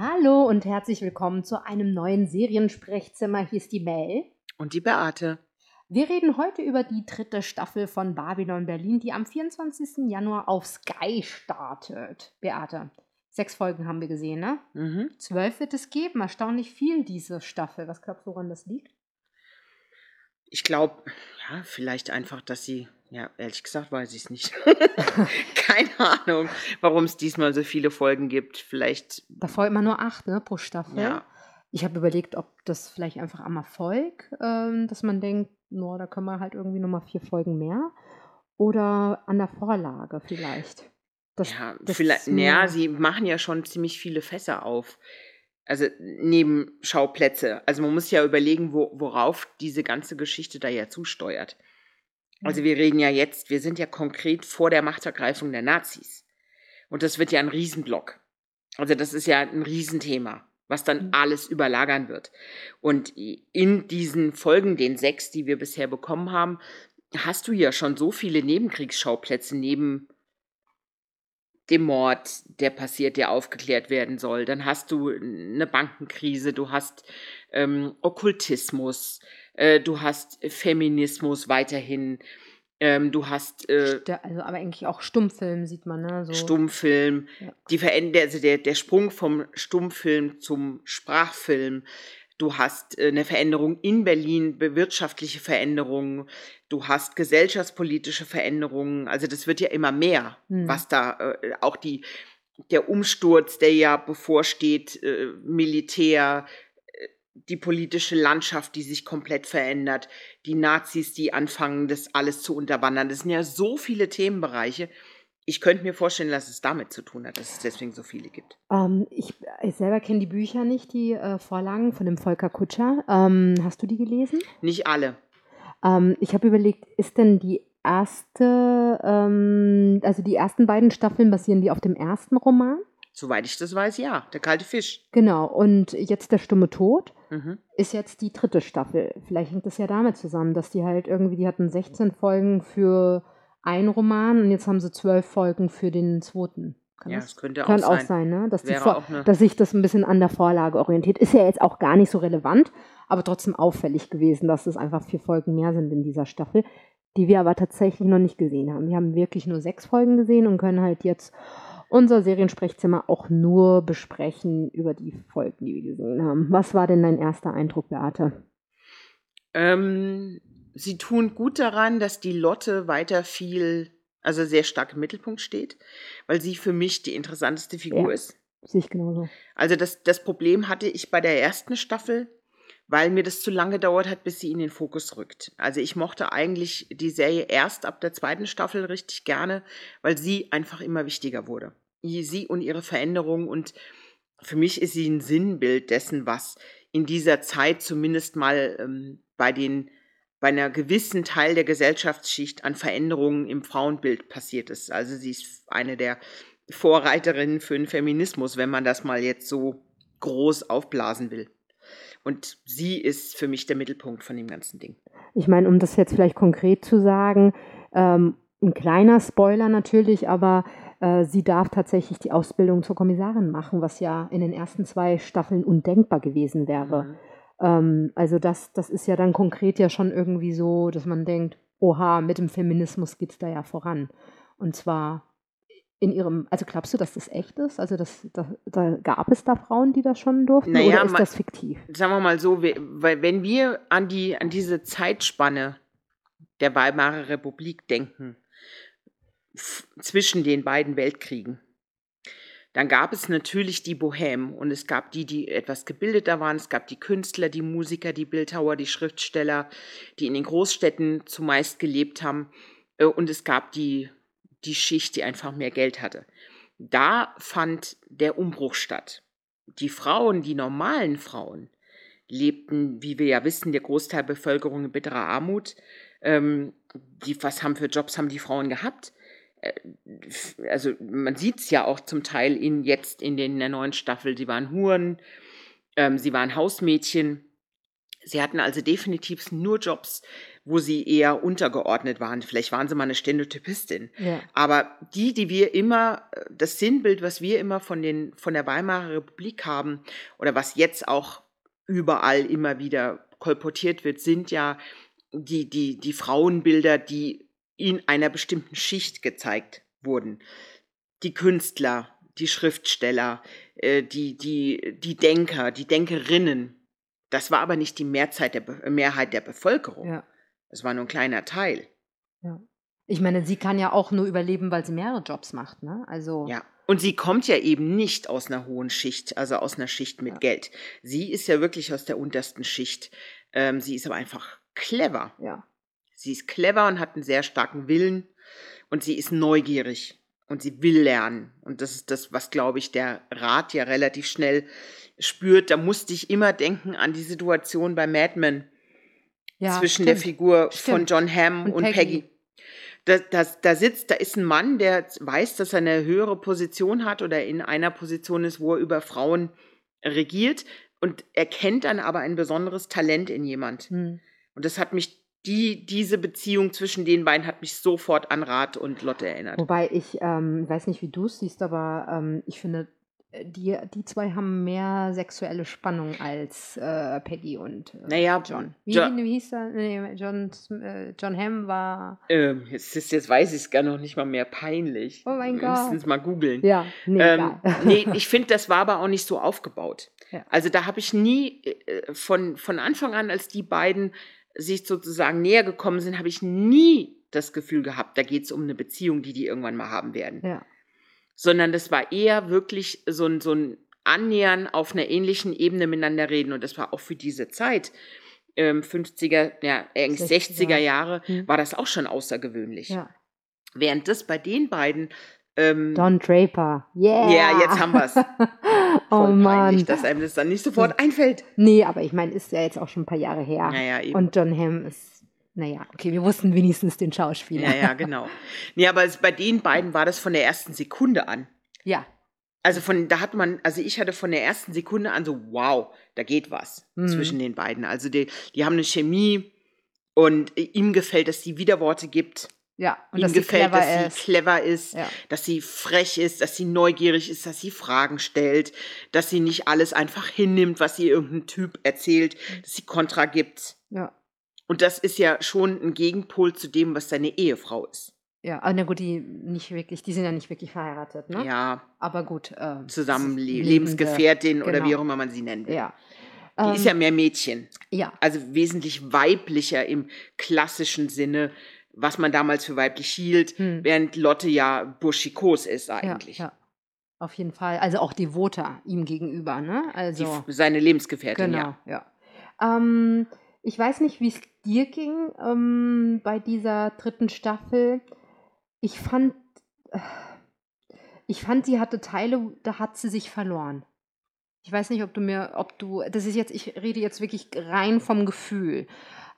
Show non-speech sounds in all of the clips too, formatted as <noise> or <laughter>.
Hallo und herzlich willkommen zu einem neuen Seriensprechzimmer. Hier ist die Mel. Und die Beate. Wir reden heute über die dritte Staffel von Babylon Berlin, die am 24. Januar auf Sky startet. Beate, sechs Folgen haben wir gesehen, ne? Mhm. Zwölf wird es geben. Erstaunlich viel diese Staffel. Was glaubst du, woran das liegt? Ich glaube, ja, vielleicht einfach, dass sie, ja, ehrlich gesagt, weiß ich es nicht. <laughs> Keine Ahnung, warum es diesmal so viele Folgen gibt. Vielleicht. Davor immer nur acht, ne, pro Staffel. Ja. Ich habe überlegt, ob das vielleicht einfach am Erfolg, ähm, dass man denkt, no, da können wir halt irgendwie nochmal vier Folgen mehr. Oder an der Vorlage vielleicht. Das, ja, das vielleicht, naja, sie machen ja schon ziemlich viele Fässer auf. Also Nebenschauplätze. Also man muss ja überlegen, wo, worauf diese ganze Geschichte da ja zusteuert. Also wir reden ja jetzt, wir sind ja konkret vor der Machtergreifung der Nazis. Und das wird ja ein Riesenblock. Also das ist ja ein Riesenthema, was dann Mhm. alles überlagern wird. Und in diesen Folgen, den sechs, die wir bisher bekommen haben, hast du ja schon so viele Nebenkriegsschauplätze neben dem Mord, der passiert, der aufgeklärt werden soll. Dann hast du eine Bankenkrise, du hast ähm, Okkultismus, äh, du hast Feminismus weiterhin, ähm, du hast äh, also aber eigentlich auch Stummfilm sieht man, ne? So. Stummfilm, Ja. die Veränder also der, der Sprung vom Stummfilm zum Sprachfilm. Du hast äh, eine Veränderung in Berlin, be- wirtschaftliche Veränderungen. Du hast gesellschaftspolitische Veränderungen. Also das wird ja immer mehr, Hm. was da äh, auch die der Umsturz, der ja bevorsteht, äh, Militär, äh, die politische Landschaft, die sich komplett verändert, die Nazis, die anfangen, das alles zu unterwandern. Das sind ja so viele Themenbereiche. Ich könnte mir vorstellen, dass es damit zu tun hat, dass es deswegen so viele gibt. Ähm, ich, ich selber kenne die Bücher nicht, die äh, Vorlagen von dem Volker Kutscher. Ähm, hast du die gelesen? Nicht alle. Ähm, ich habe überlegt, ist denn die erste, ähm, also die ersten beiden Staffeln basieren die auf dem ersten Roman? Soweit ich das weiß, ja. Der kalte Fisch. Genau, und jetzt der stumme Tod Mhm. ist jetzt die dritte Staffel. Vielleicht hängt das ja damit zusammen, dass die halt irgendwie, die hatten 16 Folgen für einen Roman und jetzt haben sie zwölf Folgen für den zweiten. Kann Ja, das das könnte kann auch auch sein. sein, ne? Dass, auch dass sich das ein bisschen an der Vorlage orientiert. Ist ja jetzt auch gar nicht so relevant, aber trotzdem auffällig gewesen, dass es einfach vier Folgen mehr sind in dieser Staffel, die wir aber tatsächlich noch nicht gesehen haben. Wir haben wirklich nur sechs Folgen gesehen und können halt jetzt unser Seriensprechzimmer auch nur besprechen über die Folgen, die wir gesehen haben. Was war denn dein erster Eindruck, Beate? Ähm, sie tun gut daran, dass die Lotte weiter viel, also sehr stark im Mittelpunkt steht, weil sie für mich die interessanteste Figur Ja. ist. Sehe ich genauso. Also das, das Problem hatte ich bei der ersten Staffel, weil mir das zu lange gedauert hat, bis sie in den Fokus rückt. Also ich mochte eigentlich die Serie erst ab der zweiten Staffel richtig gerne, weil sie einfach immer wichtiger wurde. Sie und ihre Veränderungen und für mich ist sie ein Sinnbild dessen, was in dieser Zeit zumindest mal ähm, bei den bei einer gewissen Teil der Gesellschaftsschicht an Veränderungen im Frauenbild passiert ist. Also sie ist eine der Vorreiterinnen für den Feminismus, wenn man das mal jetzt so groß aufblasen will. Und sie ist für mich der Mittelpunkt von dem ganzen Ding. Ich meine, um das jetzt vielleicht konkret zu sagen, ähm, ein kleiner Spoiler natürlich, aber äh, sie darf tatsächlich die Ausbildung zur Kommissarin machen, was ja in den ersten zwei Staffeln undenkbar gewesen wäre. Mhm. Ähm, also das, das ist ja dann konkret ja schon irgendwie so, dass man denkt, oha, mit dem Feminismus geht es da ja voran. Und zwar in ihrem, also glaubst du, dass das echt ist? Also das, da, da gab es da Frauen, die das schon durften Naja, oder ist das fiktiv? Sagen wir mal so, weil wenn wir an, die, an diese Zeitspanne der Weimarer Republik denken, zwischen den beiden Weltkriegen, dann gab es natürlich die Bohème und es gab die, die etwas gebildeter waren, es gab die Künstler, die Musiker, die Bildhauer, die Schriftsteller, die in den Großstädten zumeist gelebt haben äh, und es gab die, die Schicht, die einfach mehr Geld hatte. Da fand der Umbruch statt. Die Frauen, die normalen Frauen, lebten, wie wir ja wissen, der Großteil der Bevölkerung in bitterer Armut. Ähm, die, was haben für Jobs haben die Frauen gehabt? Äh, Also man sieht es ja auch zum Teil in, jetzt in, den, in der neuen Staffel. Sie waren Huren, ähm, sie waren Hausmädchen. Sie hatten also definitiv nur Jobs, wo sie eher untergeordnet waren. Vielleicht waren sie mal eine Stenotypistin. Ja. Aber die, die wir immer, das Sinnbild, was wir immer von, den, von der Weimarer Republik haben oder was jetzt auch überall immer wieder kolportiert wird, sind ja die, die, die Frauenbilder, die in einer bestimmten Schicht gezeigt wurden. Die Künstler, die Schriftsteller, äh, die, die, die Denker, die Denkerinnen. Das war aber nicht die Mehrzeit der Be Mehrheit der Bevölkerung. Ja. Das war nur ein kleiner Teil. ja. Ich meine, sie kann ja auch nur überleben, weil sie mehrere Jobs macht, ne? Also. Ja. Und sie kommt ja eben nicht aus einer hohen Schicht, also aus einer Schicht mit Ja. Geld. Sie ist ja wirklich aus der untersten Schicht. Ähm, sie ist aber einfach clever. Ja. Sie ist clever und hat einen sehr starken Willen und sie ist neugierig und sie will lernen. Und das ist das, was, glaube ich, der Rat ja relativ schnell spürt. Da musste ich immer denken an die Situation bei Mad Men ja zwischen der stimmt. Figur von Stimmt. John Hamm und, Und Peggy. Peggy. Da, da, da sitzt, da ist ein Mann, der weiß, dass er eine höhere Position hat oder in einer Position ist, wo er über Frauen regiert und erkennt dann aber ein besonderes Talent in jemand. Hm. Und das hat mich, die, diese Beziehung zwischen den beiden hat mich sofort an Rat und Lotte erinnert. Wobei ich ähm, weiß nicht, wie du es siehst, aber ähm, ich finde, die, die zwei haben mehr sexuelle Spannung als äh, Peggy und äh, Naja, John. Wie, Jo- wie hieß er? Nee, John, äh, John Hamm war. Ähm, jetzt, ist, jetzt weiß ich es gar noch nicht mal mehr peinlich. Oh mein Gott. es mal googeln. Ja, nee, Ähm, <laughs> nee, ich finde, das war aber auch nicht so aufgebaut. Ja. Also da habe ich nie äh, von, von Anfang an, als die beiden sich sozusagen näher gekommen sind, habe ich nie das Gefühl gehabt, da geht es um eine Beziehung, die die irgendwann mal haben werden. ja. Sondern das war eher wirklich so ein, so ein Annähern auf einer ähnlichen Ebene miteinander reden. Und das war auch für diese Zeit, ähm, 50er, ja, eigentlich 60er. 60er Jahre, Hm. war das auch schon außergewöhnlich. ja. Während das bei den beiden ähm, Don Draper. Yeah. Ja, jetzt haben wir's. <laughs> oh voll Mann. peinlich, dass einem das dann nicht sofort einfällt. Nee, aber ich meine, ist ja jetzt auch schon ein paar Jahre her. Naja, eben. Und John Hamm ist, naja, okay, wir wussten wenigstens den Schauspieler. ja, ja, genau. Nee, aber es, bei den beiden war das von der ersten Sekunde an. Ja. Also von, da hat man, also ich hatte von der ersten Sekunde an so, wow, da geht was Mhm. zwischen den beiden. Also die, die haben eine Chemie und ihm gefällt, dass sie Widerworte gibt. Ja, und ihm dass sie gefällt, clever dass ist. sie clever ist, Ja. dass sie frech ist, dass sie neugierig ist, dass sie Fragen stellt, dass sie nicht alles einfach hinnimmt, was ihr irgendein Typ erzählt, Mhm. dass sie Kontra gibt. Ja. Und das ist ja schon ein Gegenpol zu dem, was seine Ehefrau ist. Ja, aber na gut, die nicht wirklich, die sind ja nicht wirklich verheiratet, ne? Ja, Aber gut. Äh, zusammen lebende- Lebensgefährtin oder genau. wie auch immer man sie nennen will. Ja. Die ist ja Ähm, mehr Mädchen. ja. Also wesentlich weiblicher im klassischen Sinne, was man damals für weiblich hielt, Hm. während Lotte ja burschikos ist Ja, eigentlich. ja. Auf jeden Fall. Also auch devoter ihm gegenüber, ne? Die, Also. seine Lebensgefährtin, Genau, ja. ja. Ähm, ich weiß nicht, wie es dir ging ähm, bei dieser dritten Staffel. Ich fand, äh, ich fand, sie hatte Teile, da hat sie sich verloren. Ich weiß nicht, ob du mir, ob du, das ist jetzt, ich rede jetzt wirklich rein vom Gefühl.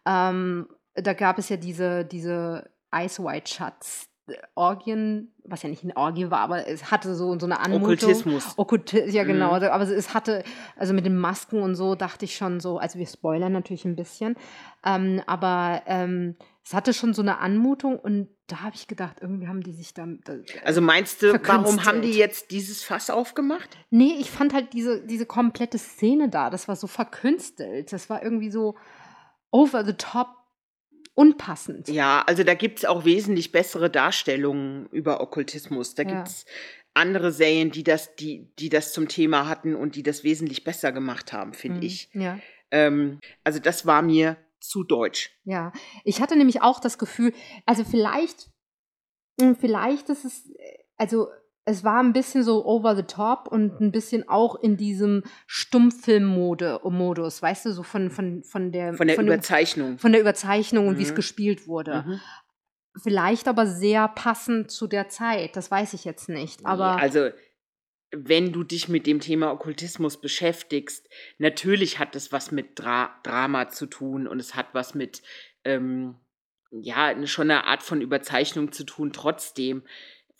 Ähm, da gab es ja diese, diese Ice White Shuts Orgien, was ja nicht eine Orgie war, aber es hatte so, so eine Anmutung. Okkultismus. Okkulti ja, genau. Mhm. Also, Aber es hatte, also mit den Masken und so, dachte ich schon so, also wir spoilern natürlich ein bisschen, ähm, aber ähm, es hatte schon so eine Anmutung und da habe ich gedacht, irgendwie haben die sich da. da Also meinst du, warum haben die jetzt dieses Fass aufgemacht? nee, ich fand halt diese, diese komplette Szene da, das war so verkünstelt. Das war irgendwie so over the top unpassend. Ja, also da gibt es auch wesentlich bessere Darstellungen über Okkultismus. Da Ja. gibt es andere Serien, die das, die, die das zum Thema hatten und die das wesentlich besser gemacht haben, finde Mhm. ich. Ja. Ähm, also das war mir zu deutsch. Ja, ich hatte nämlich auch das Gefühl, also vielleicht, mh, vielleicht ist es, äh, also es war ein bisschen so over the top und ein bisschen auch in diesem Stummfilm-Modus, weißt du, so von, von, von der, Von der von, Überzeichnung. von der Überzeichnung und wie es Mhm. gespielt wurde. Mhm. Vielleicht aber sehr passend zu der Zeit, das weiß ich jetzt nicht. Aber Nee, also, wenn du dich mit dem Thema Okkultismus beschäftigst, natürlich hat es was mit Dra Drama zu tun und es hat was mit, ähm, ja, schon eine Art von Überzeichnung zu tun, trotzdem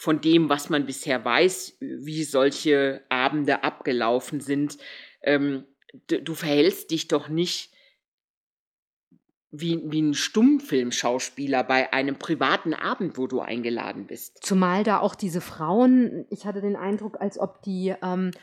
von dem, was man bisher weiß, wie solche Abende abgelaufen sind. Ähm, du, du verhältst dich doch nicht wie, wie ein Stummfilmschauspieler bei einem privaten Abend, wo du eingeladen bist. Zumal da auch diese Frauen, ich hatte den Eindruck, als ob die, ähm, äh,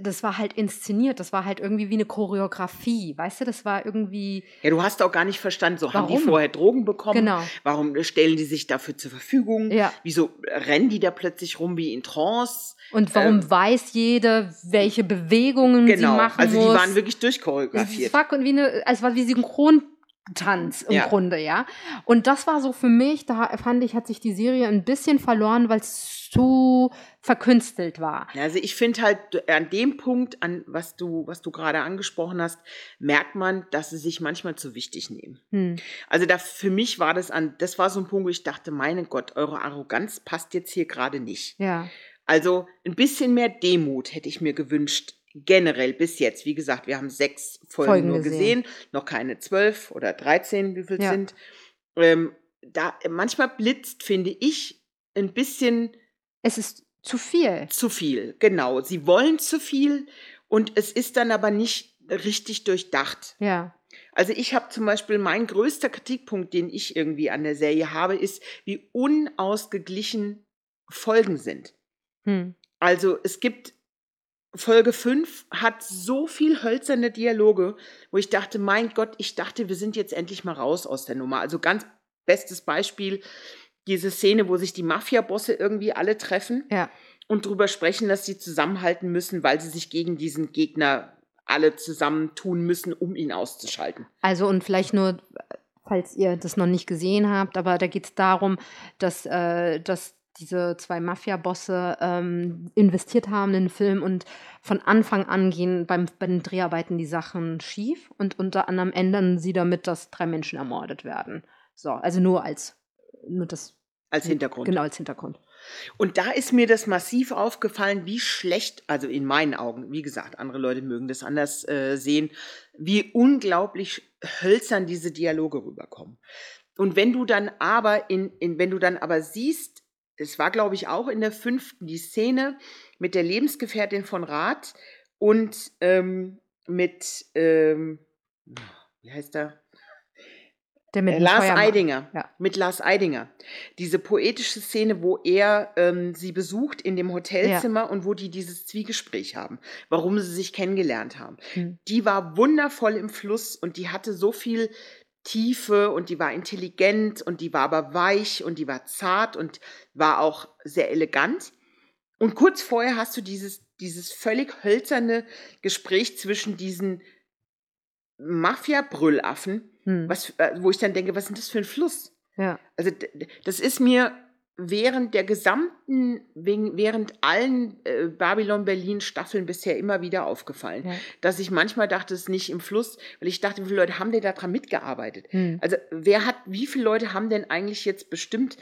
das war halt inszeniert, das war halt irgendwie wie eine Choreografie, weißt du, das war irgendwie. Ja, du hast auch gar nicht verstanden, so Warum? haben die vorher Drogen bekommen? Genau. Warum stellen die sich dafür zur Verfügung? Ja. Wieso rennen die da plötzlich rum wie in Trance? Und warum Ähm, weiß jede, welche Bewegungen Genau, sie machen also die muss? waren wirklich Es durchchoreografiert. war wie eine, es war wie Synchrontanz im Ja. Grunde, ja. Und das war so für mich, da fand ich, hat sich die Serie ein bisschen verloren, weil es zu verkünstelt war. Also ich finde halt an dem Punkt, an was du, was du gerade angesprochen hast, merkt man, dass sie sich manchmal zu wichtig nehmen. Hm. Also da für mich war das an, das war so ein Punkt, wo ich dachte, meine Gott, eure Arroganz passt jetzt hier gerade nicht. Ja. Also ein bisschen mehr Demut hätte ich mir gewünscht, generell bis jetzt. Wie gesagt, wir haben sechs Folgen, Folgen nur gesehen. gesehen. noch keine zwölf oder dreizehn, wie viel Ja. sind. Ähm, da manchmal blitzt, finde ich, ein bisschen Es ist zu viel. zu viel. Genau, sie wollen zu viel und es ist dann aber nicht richtig durchdacht. Ja. Also ich habe zum Beispiel, mein größter Kritikpunkt, den ich irgendwie an der Serie habe, ist, wie unausgeglichen Folgen sind. Hm. Also es gibt Folge 5 hat so viel hölzerne Dialoge, wo ich dachte, mein Gott, ich dachte, wir sind jetzt endlich mal raus aus der Nummer. Also ganz bestes Beispiel, diese Szene, wo sich die Mafia-Bosse irgendwie alle treffen Ja. und drüber sprechen, dass sie zusammenhalten müssen, weil sie sich gegen diesen Gegner alle zusammentun müssen, um ihn auszuschalten. Also und vielleicht nur, falls ihr das noch nicht gesehen habt, aber da geht es darum, dass, äh, dass diese zwei Mafia-Bosse ähm, investiert haben in den Film und von Anfang an gehen beim, bei den Dreharbeiten die Sachen schief und unter anderem ändern sie damit, dass drei Menschen ermordet werden. So, also nur als nur das Als Hintergrund. Genau als Hintergrund. Und da ist mir das massiv aufgefallen, wie schlecht, also in meinen Augen, wie gesagt, andere Leute mögen das anders äh, sehen, wie unglaublich hölzern diese Dialoge rüberkommen. Und wenn du dann aber in, in wenn du dann aber siehst, es war glaube ich auch in der fünften die Szene mit der Lebensgefährtin von Rath und ähm, mit ähm, wie heißt er? Der mit Äh, Lars Feuermann. Eidinger. Ja. Mit Lars Eidinger. Diese poetische Szene, wo er ähm, sie besucht in dem Hotelzimmer und wo die dieses Zwiegespräch haben, warum sie sich kennengelernt haben. Hm. Die war wundervoll im Fluss und die hatte so viel Tiefe und die war intelligent und die war aber weich und die war zart und war auch sehr elegant. Und kurz vorher hast du dieses, dieses völlig hölzerne Gespräch zwischen diesen Mafia-Brüllaffen, Hm. was, äh, wo ich dann denke, was ist denn das für ein Fluss? Ja. Also das ist mir während der gesamten, während allen äh, Babylon Berlin Staffeln bisher immer wieder aufgefallen, Ja. dass ich manchmal dachte, es ist nicht im Fluss, weil ich dachte, wie viele Leute haben denn da dran mitgearbeitet? Hm. Also wer hat, wie viele Leute haben denn eigentlich jetzt bestimmt,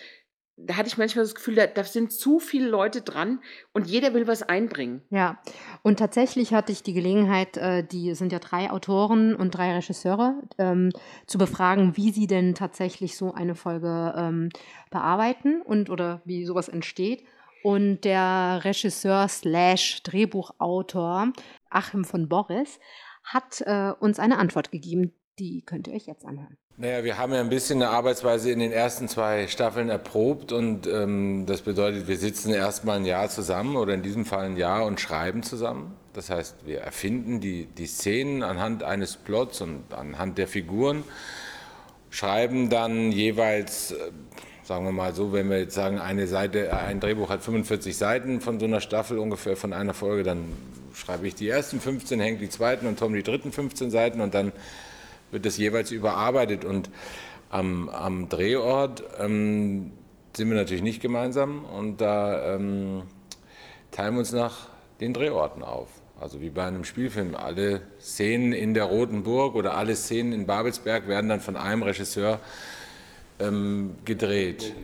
da hatte ich manchmal das Gefühl, da, da sind zu viele Leute dran und jeder will was einbringen. Ja, und tatsächlich hatte ich die Gelegenheit, äh, die sind ja drei Autoren und drei Regisseure, ähm, zu befragen, wie sie denn tatsächlich so eine Folge ähm, bearbeiten und oder wie sowas entsteht. Und der Regisseur slash Drehbuchautor Achim von Boris hat äh, uns eine Antwort gegeben, die könnt ihr euch jetzt anhören. Naja, wir haben ja ein bisschen eine Arbeitsweise in den ersten zwei Staffeln erprobt und ähm, das bedeutet, wir sitzen erstmal ein Jahr zusammen oder in diesem Fall ein Jahr und schreiben zusammen. Das heißt, wir erfinden die, die Szenen anhand eines Plots und anhand der Figuren, schreiben dann jeweils, äh, sagen wir mal so, wenn wir jetzt sagen, eine Seite, ein Drehbuch hat 45 Seiten von so einer Staffel ungefähr, von einer Folge, dann schreibe ich die ersten 15, hängt die zweiten und Tom die dritten 15 Seiten und dann wird das jeweils überarbeitet. Und am, am Drehort ähm, sind wir natürlich nicht gemeinsam und da ähm, teilen wir uns nach den Drehorten auf. Also wie bei einem Spielfilm. Alle Szenen in der Roten Burg oder alle Szenen in Babelsberg werden dann von einem Regisseur ähm, gedreht.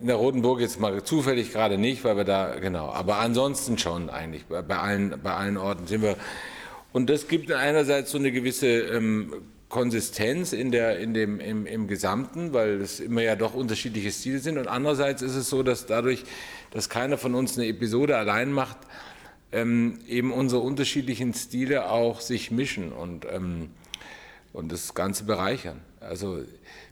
In der Roten Burg jetzt mal zufällig gerade nicht, weil wir da, genau, aber ansonsten schon eigentlich. Bei, allen, bei allen Orten sind wir. Und das gibt einerseits so eine gewisse ähm, Konsistenz in der, in dem, im, im Gesamten, weil es immer ja doch unterschiedliche Stile sind. Und andererseits ist es so, dass dadurch, dass keiner von uns eine Episode allein macht, ähm, eben unsere unterschiedlichen Stile auch sich mischen. Und ähm, und das Ganze bereichern. Also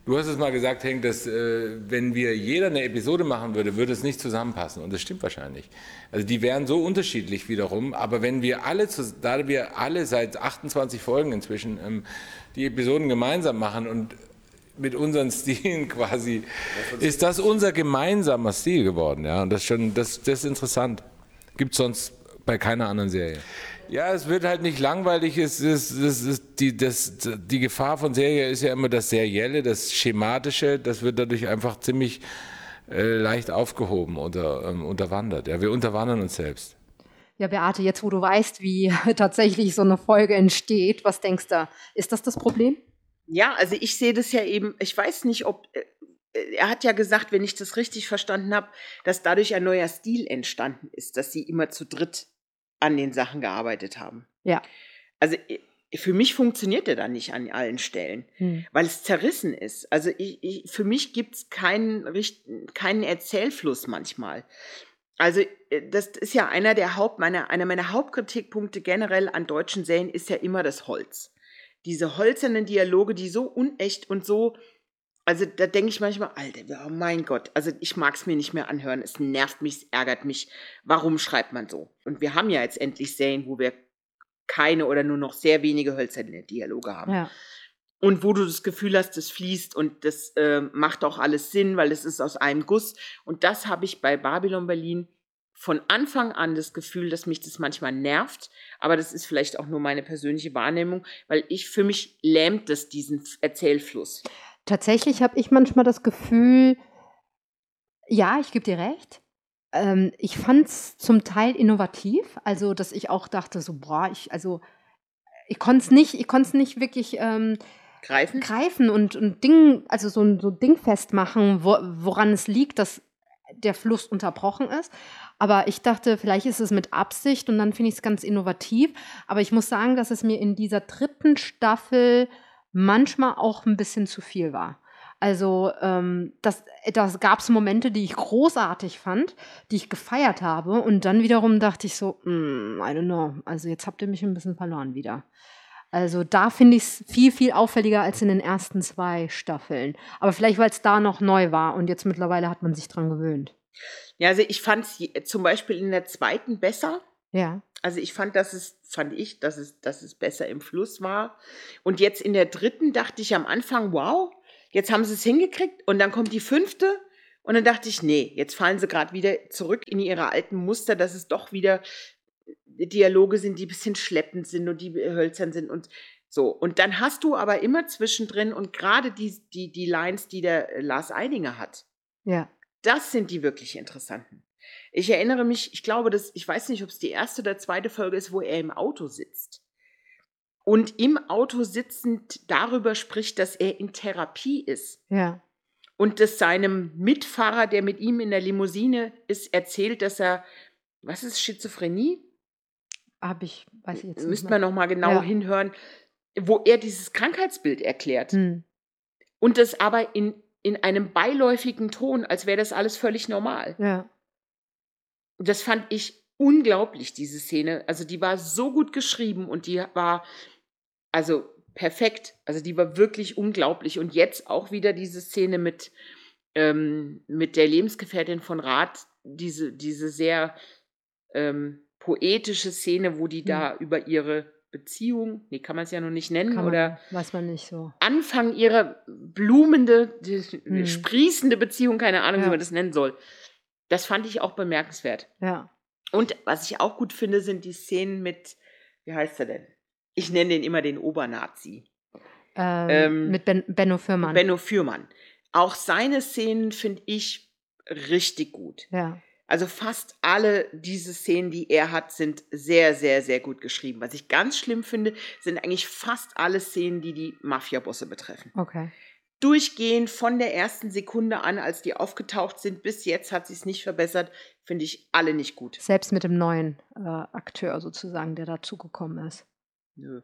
du hast es mal gesagt, Henk, dass äh, wenn wir jeder eine Episode machen würde, würde es nicht zusammenpassen und das stimmt wahrscheinlich. Also die wären so unterschiedlich wiederum, aber wenn wir alle, da wir alle seit 28 Folgen inzwischen ähm, die Episoden gemeinsam machen und mit unseren <laughs> Stilen quasi, ist das unser gemeinsamer Stil geworden. Ja? Und das, schon, das, das ist interessant. Gibt es sonst bei keiner anderen Serie. Ja, es wird halt nicht langweilig. Es ist, es ist die, das, die Gefahr von Serie ist ja immer das Serielle, das Schematische. Das wird dadurch einfach ziemlich äh, leicht aufgehoben oder ähm, unterwandert. Ja, wir unterwandern uns selbst. Ja, Beate, jetzt wo du weißt, wie <laughs> tatsächlich so eine Folge entsteht, was denkst du? Ist das das Problem? Ja, also ich sehe das ja eben, ich weiß nicht, ob, äh, er hat ja gesagt, wenn ich das richtig verstanden habe, dass dadurch ein neuer Stil entstanden ist, dass sie immer zu dritt an den Sachen gearbeitet haben. Ja. Also für mich funktioniert er dann nicht an allen Stellen, hm. weil es zerrissen ist. Also ich, ich, für mich gibt es keinen, keinen Erzählfluss manchmal. Also äh, das ist ja einer der Haupt, meiner, einer meiner Hauptkritikpunkte generell an deutschen Serien ist ja immer das Holz diese holzernen Dialoge, die so unecht und so, also da denke ich manchmal, Alter, oh mein Gott, also ich mag es mir nicht mehr anhören, es nervt mich, es ärgert mich. Warum schreibt man so? Und wir haben ja jetzt endlich Serien, wo wir keine oder nur noch sehr wenige hölzerne Dialoge haben. Ja. Und wo du das Gefühl hast, das fließt und das äh, macht auch alles Sinn, weil es ist aus einem Guss. Und das habe ich bei Babylon Berlin von Anfang an das Gefühl, dass mich das manchmal nervt, aber das ist vielleicht auch nur meine persönliche Wahrnehmung, weil ich für mich lähmt das diesen Erzählfluss. Tatsächlich habe ich manchmal das Gefühl, ja, ich gebe dir recht. Ähm, ich fand es zum Teil innovativ, also dass ich auch dachte, so, boah, ich, also ich konnte es nicht, ich konnte es nicht wirklich ähm, greifen, greifen und, und Ding, also so ein so Ding festmachen, wo, woran es liegt, dass der Fluss unterbrochen ist. Aber ich dachte, vielleicht ist es mit Absicht und dann finde ich es ganz innovativ. Aber ich muss sagen, dass es mir in dieser dritten Staffel manchmal auch ein bisschen zu viel war. Also ähm, das, das gab es Momente, die ich großartig fand, die ich gefeiert habe. Und dann wiederum dachte ich so, mm, I don't know, also jetzt habt ihr mich ein bisschen verloren wieder. Also da finde ich es viel, viel auffälliger als in den ersten zwei Staffeln. Aber vielleicht, weil es da noch neu war und jetzt mittlerweile hat man sich dran gewöhnt. Ja, also ich fand es zum Beispiel in der zweiten besser. Ja. Also ich fand, dass es, fand ich, dass es, dass es besser im Fluss war. Und jetzt in der dritten dachte ich am Anfang, wow, jetzt haben sie es hingekriegt. Und dann kommt die fünfte. Und dann dachte ich, nee, jetzt fallen sie gerade wieder zurück in ihre alten Muster, dass es doch wieder Dialoge sind, die ein bisschen schleppend sind und die hölzern sind und so. Und dann hast du aber immer zwischendrin und gerade die, die, die Lines, die der Lars Eidinger hat. Ja. Das sind die wirklich interessanten. Ich erinnere mich, ich glaube, dass, ich weiß nicht, ob es die erste oder zweite Folge ist, wo er im Auto sitzt. Und im Auto sitzend darüber spricht, dass er in Therapie ist. Ja. Und dass seinem Mitfahrer, der mit ihm in der Limousine ist, erzählt, dass er, was ist Schizophrenie? Habe ich, weiß ich jetzt nicht. Müsste man nochmal genau ja. hinhören, wo er dieses Krankheitsbild erklärt. Hm. Und das aber in in einem beiläufigen Ton, als wäre das alles völlig normal. Ja. Das fand ich unglaublich, diese Szene. Also die war so gut geschrieben und die war also perfekt. Also die war wirklich unglaublich. Und jetzt auch wieder diese Szene mit, ähm, mit der Lebensgefährtin von Rath, diese, diese sehr ähm, poetische Szene, wo die hm. da über ihre Beziehung, nee, kann man es ja noch nicht nennen, man, oder weiß man nicht so. Anfang ihrer blumende, hm. sprießende Beziehung, keine Ahnung, ja. wie man das nennen soll. Das fand ich auch bemerkenswert. Ja. Und was ich auch gut finde, sind die Szenen mit, wie heißt er denn? Ich nenne den immer den Obernazi. Ähm, ähm, mit ben, Benno Fürmann. Benno Fürmann. Auch seine Szenen finde ich richtig gut. Ja. Also fast alle diese Szenen, die er hat, sind sehr, sehr, sehr gut geschrieben. Was ich ganz schlimm finde, sind eigentlich fast alle Szenen, die die Mafia-Bosse betreffen. Okay. Durchgehend von der ersten Sekunde an, als die aufgetaucht sind, bis jetzt hat sie es nicht verbessert, finde ich alle nicht gut. Selbst mit dem neuen äh, Akteur sozusagen, der dazugekommen ist. Nö.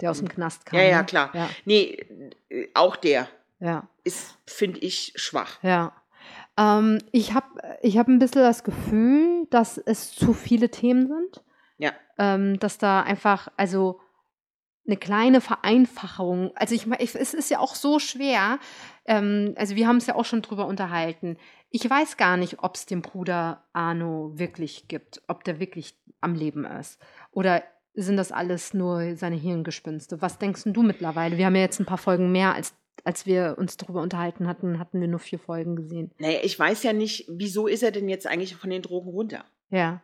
Der aus dem Knast kam. Ja, ja, ne? klar. Ja. Nee, äh, auch der ja. ist, finde ich, schwach. Ja. Ähm, ich habe ich hab ein bisschen das Gefühl, dass es zu viele Themen sind. Ja. Ähm, dass da einfach, also eine kleine Vereinfachung. Also ich, ich es ist ja auch so schwer. Ähm, also wir haben es ja auch schon drüber unterhalten. Ich weiß gar nicht, ob es den Bruder Arno wirklich gibt, ob der wirklich am Leben ist. Oder sind das alles nur seine Hirngespinste? Was denkst du mittlerweile? Wir haben ja jetzt ein paar Folgen mehr als als wir uns darüber unterhalten hatten, hatten wir nur vier Folgen gesehen. Naja, ich weiß ja nicht, wieso ist er denn jetzt eigentlich von den Drogen runter? Ja.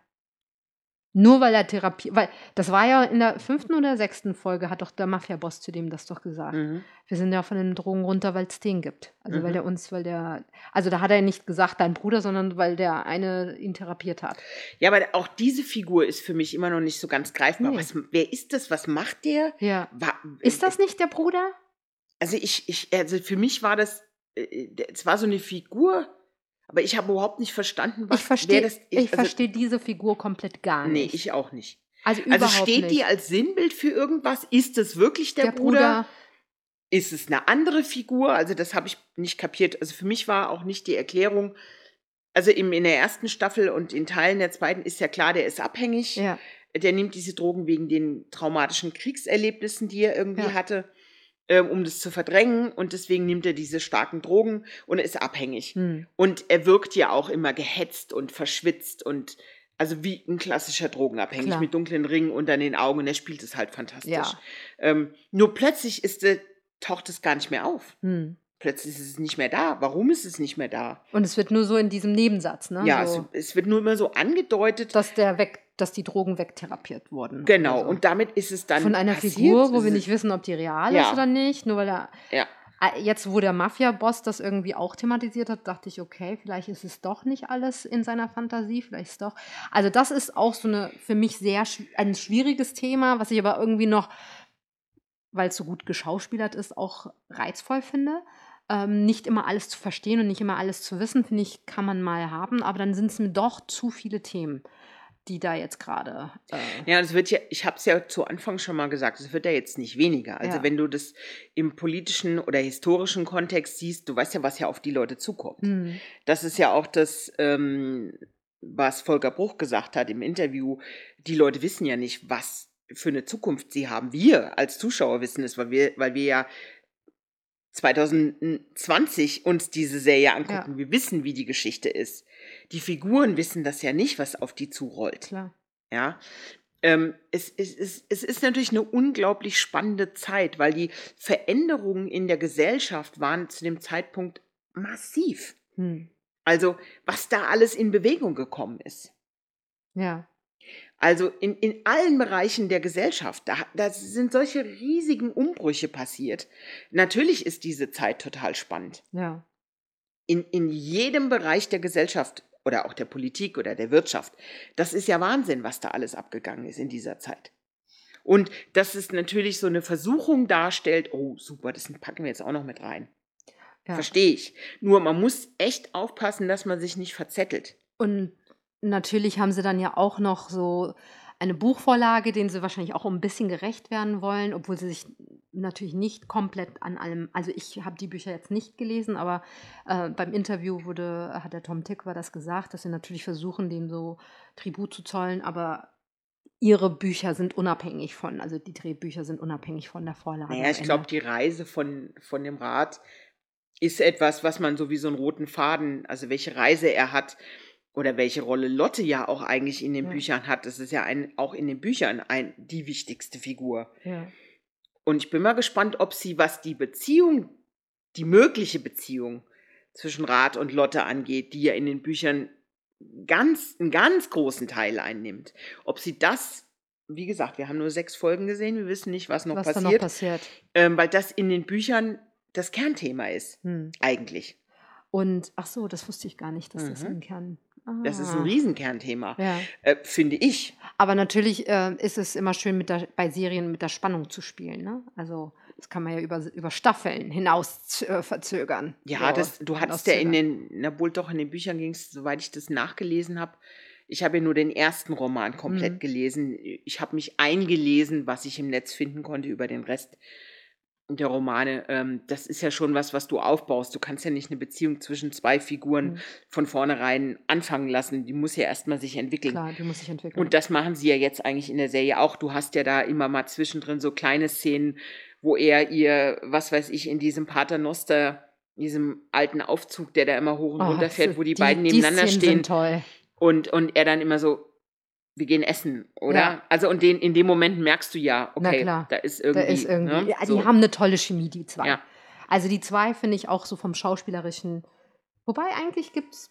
Nur weil er Therapie, weil das war ja in der fünften oder sechsten Folge, hat doch der Mafia-Boss zu dem das doch gesagt. Mhm. Wir sind ja von den Drogen runter, weil es den gibt. Also mhm. weil der uns, weil der, also da hat er nicht gesagt, dein Bruder, sondern weil der eine ihn therapiert hat. Ja, aber auch diese Figur ist für mich immer noch nicht so ganz greifbar. Nee. Was, wer ist das? Was macht der? Ja. War, ist das nicht der Bruder? Also ich, ich, also für mich war das, äh, es war so eine Figur, aber ich habe überhaupt nicht verstanden, was ich verstehe. Das, ich, ich also, verstehe diese Figur komplett gar nicht. Nee, ich auch nicht. Also, also steht nicht. die als Sinnbild für irgendwas? Ist es wirklich der, der Bruder? Bruder? Ist es eine andere Figur? Also das habe ich nicht kapiert. Also für mich war auch nicht die Erklärung, also in, in der ersten Staffel und in Teilen der zweiten ist ja klar, der ist abhängig. Ja. Der nimmt diese Drogen wegen den traumatischen Kriegserlebnissen, die er irgendwie ja. hatte um das zu verdrängen und deswegen nimmt er diese starken Drogen und ist abhängig. Hm. Und er wirkt ja auch immer gehetzt und verschwitzt und also wie ein klassischer Drogenabhängig Klar. mit dunklen Ringen unter den Augen und er spielt es halt fantastisch. Ja. Ähm, nur plötzlich ist, äh, taucht es gar nicht mehr auf. Hm. Plötzlich ist es nicht mehr da. Warum ist es nicht mehr da? Und es wird nur so in diesem Nebensatz, ne? Ja, so. es, es, wird nur immer so angedeutet. Dass der weg dass die Drogen wegtherapiert wurden. Genau, also. und damit ist es dann. Von einer passiert. Figur, wo wir nicht wissen, ob die real ja. ist oder nicht, nur weil er. Ja. Jetzt, wo der Mafia-Boss das irgendwie auch thematisiert hat, dachte ich, okay, vielleicht ist es doch nicht alles in seiner Fantasie, vielleicht ist doch. Also, das ist auch so eine für mich sehr ein schwieriges Thema, was ich aber irgendwie noch, weil es so gut geschauspielert ist, auch reizvoll finde. Ähm, nicht immer alles zu verstehen und nicht immer alles zu wissen, finde ich, kann man mal haben, aber dann sind es mir doch zu viele Themen die da jetzt gerade. Äh ja, es wird ja, ich habe es ja zu Anfang schon mal gesagt, es wird ja jetzt nicht weniger. Also ja. wenn du das im politischen oder historischen Kontext siehst, du weißt ja, was ja auf die Leute zukommt. Mhm. Das ist ja auch das, ähm, was Volker Bruch gesagt hat im Interview. Die Leute wissen ja nicht, was für eine Zukunft sie haben. Wir als Zuschauer wissen es, weil wir, weil wir ja 2020 uns diese Serie angucken. Ja. Wir wissen, wie die Geschichte ist. Die Figuren wissen das ja nicht, was auf die zurollt. Klar. Ja. Ähm, es, es, es, es ist natürlich eine unglaublich spannende Zeit, weil die Veränderungen in der Gesellschaft waren zu dem Zeitpunkt massiv. Hm. Also, was da alles in Bewegung gekommen ist. Ja. Also in, in allen Bereichen der Gesellschaft, da, da sind solche riesigen Umbrüche passiert. Natürlich ist diese Zeit total spannend. Ja. In, in jedem Bereich der Gesellschaft oder auch der Politik oder der Wirtschaft. Das ist ja Wahnsinn, was da alles abgegangen ist in dieser Zeit. Und dass es natürlich so eine Versuchung darstellt, oh super, das packen wir jetzt auch noch mit rein. Ja. Verstehe ich. Nur man muss echt aufpassen, dass man sich nicht verzettelt. Und natürlich haben sie dann ja auch noch so eine Buchvorlage, denen sie wahrscheinlich auch ein bisschen gerecht werden wollen, obwohl sie sich natürlich nicht komplett an allem, also ich habe die Bücher jetzt nicht gelesen, aber äh, beim Interview wurde, hat der Tom Tick war das gesagt, dass sie natürlich versuchen, dem so Tribut zu zollen, aber ihre Bücher sind unabhängig von, also die Drehbücher sind unabhängig von der Vorlage. Naja, ich glaube, die Reise von, von dem Rat ist etwas, was man so wie so einen roten Faden, also welche Reise er hat, oder welche Rolle Lotte ja auch eigentlich in den ja. Büchern hat. Das ist ja ein, auch in den Büchern ein, die wichtigste Figur. Ja. Und ich bin mal gespannt, ob sie, was die Beziehung, die mögliche Beziehung zwischen Rat und Lotte angeht, die ja in den Büchern ganz, einen ganz großen Teil einnimmt, ob sie das, wie gesagt, wir haben nur sechs Folgen gesehen, wir wissen nicht, was noch was passiert. Noch passiert. Ähm, weil das in den Büchern das Kernthema ist, hm. eigentlich. Und ach so, das wusste ich gar nicht, dass mhm. das ein Kern das ist ein ah. Riesenkernthema, ja. äh, finde ich. Aber natürlich äh, ist es immer schön, der, bei Serien mit der Spannung zu spielen. Ne? Also das kann man ja über, über Staffeln hinaus äh, verzögern. Ja, so, das, du hattest ja in den, na wohl doch in den Büchern ging es, soweit ich das nachgelesen habe, ich habe ja nur den ersten Roman komplett mhm. gelesen. Ich habe mich eingelesen, was ich im Netz finden konnte über den Rest. Der Romane, ähm, das ist ja schon was, was du aufbaust. Du kannst ja nicht eine Beziehung zwischen zwei Figuren Mhm. von vornherein anfangen lassen. Die muss ja erstmal sich entwickeln. Klar, die muss sich entwickeln. Und das machen sie ja jetzt eigentlich in der Serie auch. Du hast ja da immer mal zwischendrin so kleine Szenen, wo er ihr, was weiß ich, in diesem Paternoster, diesem alten Aufzug, der da immer hoch und Oh, runter fährt, wo die, beiden nebeneinander Szenen stehen toll. und, und er dann immer so, wir gehen essen, oder? Ja. Also und den, in dem Moment merkst du ja, okay, da ist Da irgendwie. ist irgendwie. ne, ja, so. Die haben eine tolle Chemie, die zwei. Ja. Also die zwei finde ich auch so vom schauspielerischen. Wobei eigentlich gibt's.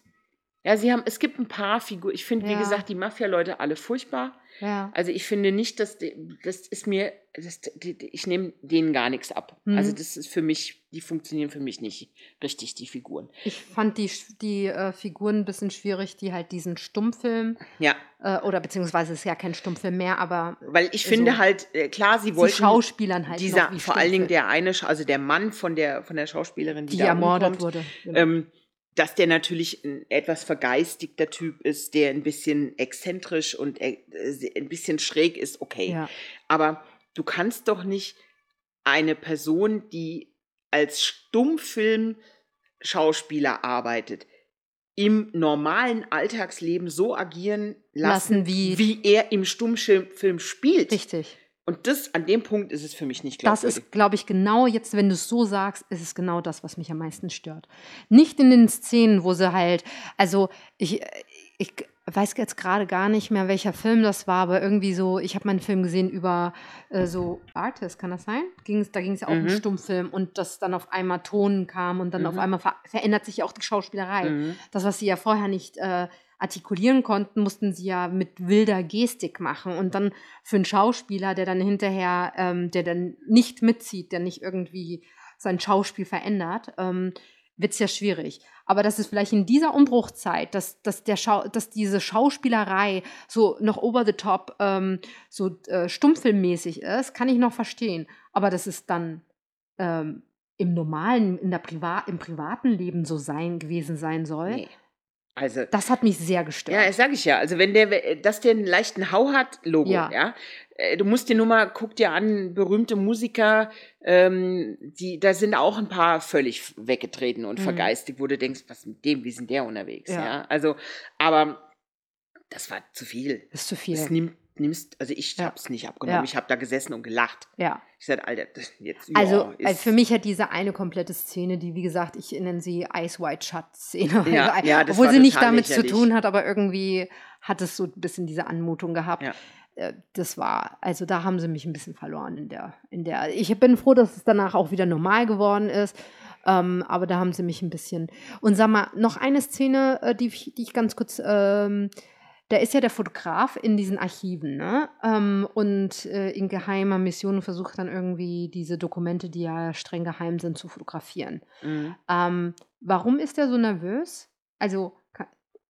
Ja, sie haben, es gibt ein paar Figuren. Ich finde, wie Ja. gesagt, die Mafia-Leute alle furchtbar. Ja. Also ich finde nicht, dass die, das ist mir, das, die, die, ich nehme denen gar nichts ab. Mhm. Also das ist für mich, die funktionieren für mich nicht richtig, die Figuren. Ich fand die, die äh, Figuren ein bisschen schwierig, die halt diesen Stummfilm, Ja, äh, oder beziehungsweise es ist ja kein Stummfilm mehr, aber weil ich finde Also, halt, äh, klar, sie wollten Schauspielern halt dieser, wie vor allen Dingen der eine, also der Mann von der, von der Schauspielerin, die, die ermordet wurde. Genau. ähm, dass der natürlich ein etwas vergeistigter Typ ist, der ein bisschen exzentrisch und äh, ein bisschen schräg ist, okay. ja. Aber du kannst doch nicht eine Person, die als Stummfilm-Schauspieler arbeitet, im normalen Alltagsleben so agieren lassen, Lassen wie- wie er im Stummfilm spielt. Richtig. Und das, an dem Punkt ist es für mich nicht Das glaubwürdig. ist, glaube ich, genau jetzt, wenn du es so sagst, ist es genau das, was mich am meisten stört. Nicht in den Szenen, wo sie halt, also ich, ich weiß jetzt gerade gar nicht mehr, welcher Film das war, aber irgendwie so, ich habe meinen Film gesehen über äh, so Artist, kann das sein? Ging's, da ging es ja auch um Mhm. Stummfilm und dass dann auf einmal Ton kam und dann Mhm. auf einmal ver verändert sich ja auch die Schauspielerei. Mhm. Das, was sie ja vorher nicht äh, artikulieren konnten, mussten sie ja mit wilder Gestik machen. Und dann für einen Schauspieler, der dann hinterher, ähm, der dann nicht mitzieht, der nicht irgendwie sein Schauspiel verändert, ähm, wird es ja schwierig. Aber das ist vielleicht in dieser Umbruchzeit, dass, dass, der Schau dass diese Schauspielerei so noch over the top, ähm, so äh, stummfilmmäßig ist, kann ich noch verstehen. Aber dass es dann ähm, im normalen, in der Priva im privaten Leben so sein gewesen sein soll, Nee. Also, das hat mich sehr gestört. ja, das sage ich ja. Also, wenn der, dass der einen leichten Hau hat, Logo, ja. Ja. Äh, Du musst dir nur mal, guck dir an, berühmte Musiker, ähm, die, da sind auch ein paar völlig weggetreten und Mhm. vergeistigt, wo du denkst, was mit dem, wie sind der unterwegs, ja. Ja. Also, aber das war zu viel. ist zu viel. Das nimmt, nimmst, also ich Ja. habe es nicht abgenommen. Ja. Ich habe da gesessen und gelacht. ja. Ich sagte, Alter, jetzt Also ja, ist- für mich hat diese eine komplette Szene, die wie gesagt, ich nenne sie Ice White Shut Szene, Ja, also, ja, obwohl sie nicht damit lächerlich. zu tun hat, aber irgendwie hat es so ein bisschen diese Anmutung gehabt. Ja. Äh, Das war, also da haben sie mich ein bisschen verloren in der, in der. Ich bin froh, dass es danach auch wieder normal geworden ist. Ähm, aber da haben sie mich ein bisschen. Und sag mal, noch eine Szene, äh, die, ich- die ich ganz kurz. Ähm, da ist ja der Fotograf in diesen Archiven, ne? Ähm, und äh, in geheimer Mission versucht dann irgendwie diese Dokumente, die ja streng geheim sind, zu fotografieren. Mhm. Ähm, warum ist er so nervös? Also,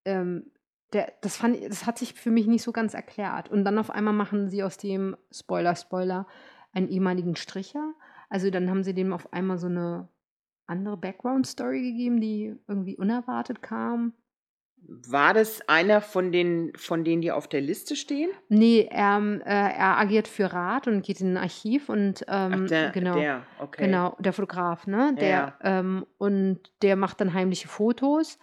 ähm, der, das, fand, das hat sich für mich nicht so ganz erklärt. Und dann auf einmal machen sie aus dem, Spoiler, Spoiler, einen ehemaligen Stricher. Also dann haben sie dem auf einmal so eine andere Background-Story gegeben, die irgendwie unerwartet kam. War das einer von den, von denen, die auf der Liste stehen? Nee, er, äh, er agiert für Rat und geht in ein Archiv und Ach, ähm, der, genau. der, okay. Genau, der Fotograf, ne? Der, Ja. ähm, und der macht dann heimliche Fotos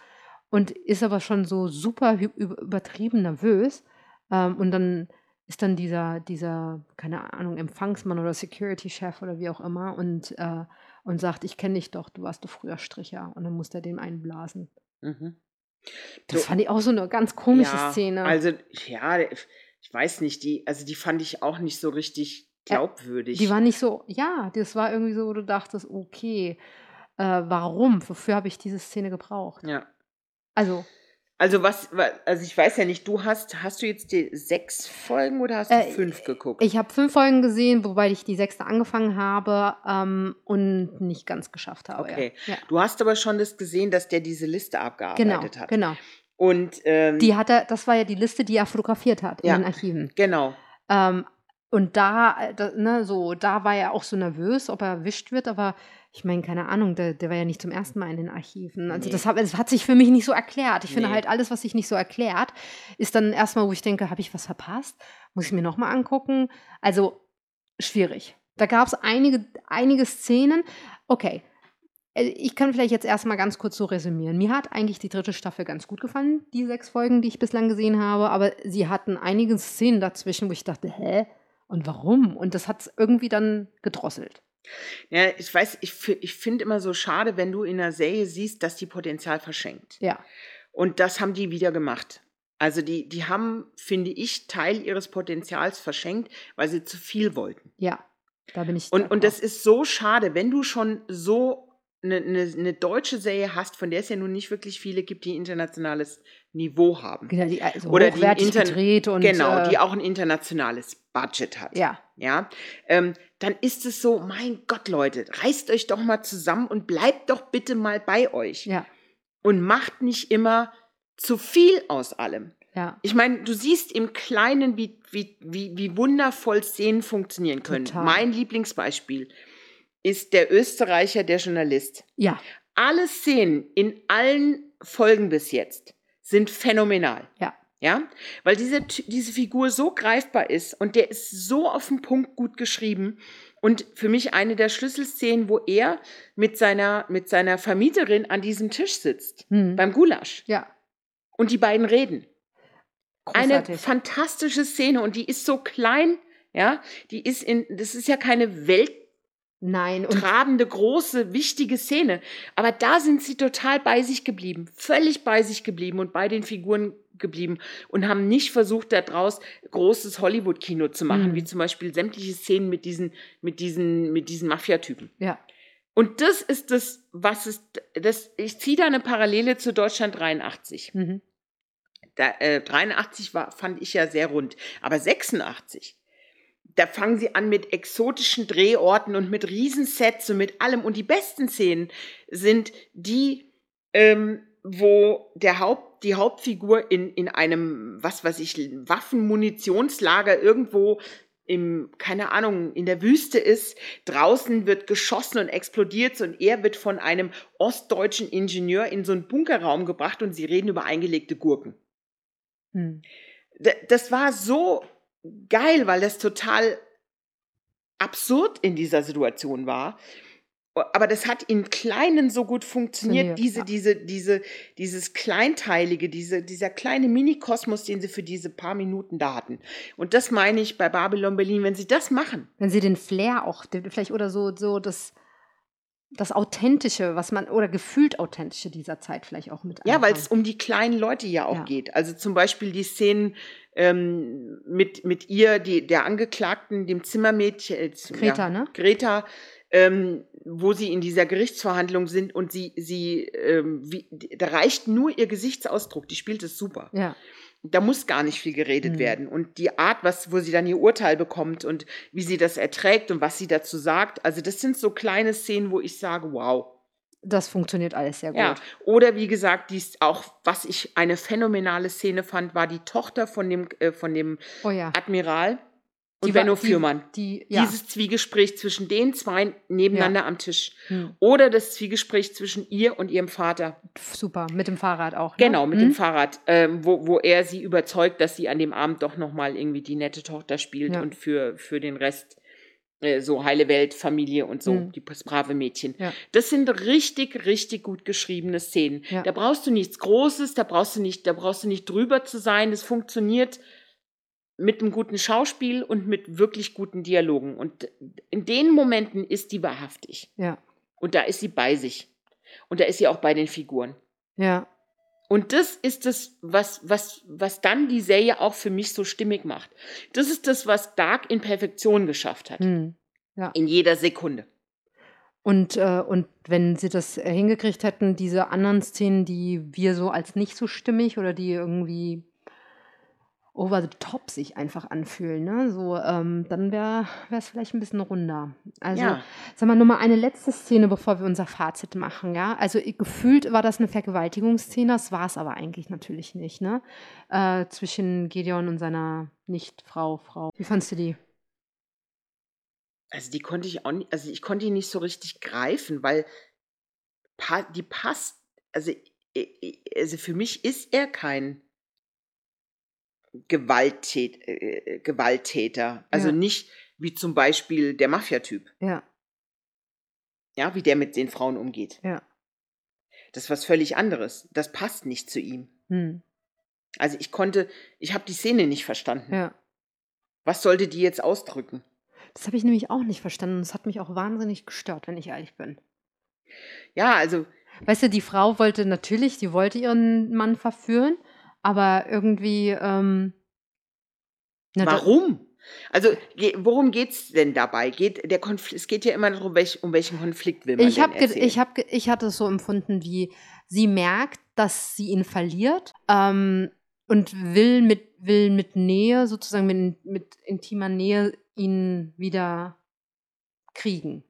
und ist aber schon so super übertrieben nervös. Ähm, und dann ist dann dieser, dieser, keine Ahnung, Empfangsmann oder Security-Chef oder wie auch immer und, äh, und sagt, ich kenne dich doch, du warst doch früher Stricher. Und dann muss der dem einblasen. Mhm. Das So- fand ich auch so eine ganz komische ja, Szene. Also, ja, ich weiß nicht, die, also die fand ich auch nicht so richtig glaubwürdig. Die war nicht so, ja, das war irgendwie so, wo du dachtest, okay, äh, warum? Wofür habe ich diese Szene gebraucht? ja. Also, Also was, wa- also ich weiß ja nicht, du hast, hast du jetzt die sechs Folgen oder hast du Äh, fünf geguckt? Ich habe fünf Folgen gesehen, wobei ich die sechste angefangen habe ähm, und nicht ganz geschafft habe. Okay. Ja. Du hast aber schon das gesehen, dass der diese Liste Genau, abgearbeitet hat. genau. Und ähm, Die hat er, das war ja die Liste, die er fotografiert hat Ja. in den Archiven. genau. Ähm, und da, äh, da, ne, so, da war er auch so nervös, ob er erwischt wird, aber ich meine, keine Ahnung, der, der war ja nicht zum ersten Mal in den Archiven. Also Nee. das, hat, das hat sich für mich nicht so erklärt. Ich finde Nee. halt, alles, was sich nicht so erklärt, ist dann erstmal, wo ich denke, habe ich was verpasst? Muss ich mir nochmal angucken? Also schwierig. Da gab es einige, einige Szenen. Okay, äh, ich kann vielleicht jetzt erstmal ganz kurz so resümieren. Mir hat eigentlich die dritte Staffel ganz gut gefallen, die sechs Folgen, die ich bislang gesehen habe, aber sie hatten einige Szenen dazwischen, wo ich dachte, hä? Und warum? Und das hat es irgendwie dann gedrosselt. Ja, ich weiß, ich, ich finde immer so schade, wenn du in einer Serie siehst, dass die Potenzial verschenkt. Ja. Und das haben die wieder gemacht. Also die, die haben, finde ich, Teil ihres Potenzials verschenkt, weil sie zu viel wollten. Ja, da bin ich. Und, und das ist so schade, wenn du schon so eine, eine, eine, deutsche Serie hast, von der es ja nun nicht wirklich viele gibt, die internationales Niveau haben. Genau, die also Oder die gedreht und genau, äh, die auch ein internationales Budget hat. Ja. Ja. Ähm, dann ist es so, mein Gott, Leute, reißt euch doch mal zusammen und bleibt doch bitte mal bei euch. Ja. Und macht nicht immer zu viel aus allem. Ja. Ich meine, du siehst im Kleinen, wie, wie, wie, wie wundervoll Szenen funktionieren können. Total. Mein Lieblingsbeispiel ist der Österreicher, der Journalist. Ja. Alle Szenen in allen Folgen bis jetzt sind phänomenal. Ja. Ja, weil diese, diese Figur so greifbar ist und der ist so auf den Punkt gut geschrieben. Und für mich eine der Schlüsselszenen, wo er mit seiner, mit seiner Vermieterin an diesem Tisch sitzt, Hm. beim Gulasch. Ja. Und die beiden reden. Eine Großartig. fantastische Szene und die ist so klein, ja, die ist in, das ist ja keine Welt, Nein, und trabende, große, wichtige Szene. Aber da sind sie total bei sich geblieben, völlig bei sich geblieben und bei den Figuren geblieben und haben nicht versucht, daraus großes Hollywood-Kino zu machen, Mhm. wie zum Beispiel sämtliche Szenen mit diesen, mit diesen, mit diesen Mafia-Typen. ja. Und das ist das, was es, das, ich ziehe da eine Parallele zu Deutschland 83. Mhm. Da, äh, 83 war, fand ich ja sehr rund, aber 86 da fangen sie an mit exotischen Drehorten und mit Riesensets und mit allem. Und die besten Szenen sind die, ähm, wo der Haupt, die Hauptfigur in, in einem, was weiß ich, Waffenmunitionslager irgendwo im, keine Ahnung, in der Wüste ist. Draußen wird geschossen und explodiert und er wird von einem ostdeutschen Ingenieur in so einen Bunkerraum gebracht und sie reden über eingelegte Gurken. Hm. Das war so geil, weil das total absurd in dieser Situation war. Aber das hat in Kleinen so gut funktioniert, diese, ja. diese, diese, dieses Kleinteilige, diese, dieser kleine Minikosmos, den sie für diese paar Minuten da hatten. Und das meine ich bei Babylon Berlin, wenn sie das machen. Wenn sie den Flair auch, vielleicht oder so, so das, das Authentische, was man, oder gefühlt Authentische dieser Zeit vielleicht auch mit Ja, weil es um die kleinen Leute ja auch Ja. geht. Also zum Beispiel die Szenen ähm, mit, mit ihr, die, der Angeklagten, dem Zimmermädchen, äh, Greta, ne? Greta, ähm, wo sie in dieser Gerichtsverhandlung sind und sie, sie, ähm, wie, da reicht nur ihr Gesichtsausdruck, die spielt es super. Ja, Da muss gar nicht viel geredet Mhm. werden. Und die Art, was, wo sie dann ihr Urteil bekommt und wie sie das erträgt und was sie dazu sagt, also das sind so kleine Szenen, wo ich sage, wow. das funktioniert alles sehr gut. Ja, oder wie gesagt, dies auch, was ich eine phänomenale Szene fand, war die Tochter von dem, äh, von dem Oh ja. Admiral und Die Benno die- Fürmann. Die, ja. Dieses Zwiegespräch zwischen den zwei nebeneinander am Tisch. Hm. Oder das Zwiegespräch zwischen ihr und ihrem Vater. Super, mit dem Fahrrad auch. Ne? Genau, mit Hm? dem Fahrrad, ähm, wo, wo er sie überzeugt, dass sie an dem Abend doch nochmal irgendwie die nette Tochter spielt Ja. und für, für den Rest äh, so heile Welt, Familie und so, Mhm. die, das brave Mädchen. Ja. Das sind richtig, richtig gut geschriebene Szenen. Ja. Da brauchst du nichts Großes, da brauchst du nicht, da brauchst du nicht drüber zu sein. Das funktioniert mit einem guten Schauspiel und mit wirklich guten Dialogen. Und in den Momenten ist die wahrhaftig. Ja, Und da ist sie bei sich. Und da ist sie auch bei den Figuren. ja, Und das ist das, was, was, was dann die Serie auch für mich so stimmig macht. Das ist das, was Dark in Perfektion geschafft hat. hm. In jeder Sekunde. Und, äh, und wenn sie das hingekriegt hätten, diese anderen Szenen, die wir so als nicht so stimmig oder die irgendwie over the top sich einfach anfühlen, ne? So, ähm, dann wäre es vielleicht ein bisschen runder. Also, ja. sag mal, nur mal eine letzte Szene, bevor wir unser Fazit machen, ja? Also gefühlt war das eine Vergewaltigungsszene, das war es aber eigentlich natürlich nicht, ne? Äh, zwischen Gideon und seiner Nicht-Frau, Frau. Wie fandst du die? Also die konnte ich auch nicht, also ich konnte die nicht so richtig greifen, weil pa die passt, also, also für mich ist er kein Gewalttät, äh, Gewalttäter. Also Ja. nicht, wie zum Beispiel der Mafia-Typ. Ja, Ja, wie der mit den Frauen umgeht. ja. Das ist was völlig anderes. Das passt nicht zu ihm. Hm. Also ich konnte, ich habe die Szene nicht verstanden. Ja. Was sollte die jetzt ausdrücken? Das habe ich nämlich auch nicht verstanden. Das hat mich auch wahnsinnig gestört, wenn ich ehrlich bin. Ja, also Weißt du, die Frau wollte natürlich, die wollte ihren Mann verführen, aber irgendwie. Ähm, na, warum? Also worum geht's denn dabei? Geht der Konfl es geht ja immer darum, welch, um welchen Konflikt will man Ich, hab erzählen. ich, hab ich hatte es so empfunden, wie sie merkt, dass sie ihn verliert ähm, und will mit, will mit Nähe, sozusagen mit, mit intimer Nähe, ihn wieder kriegen.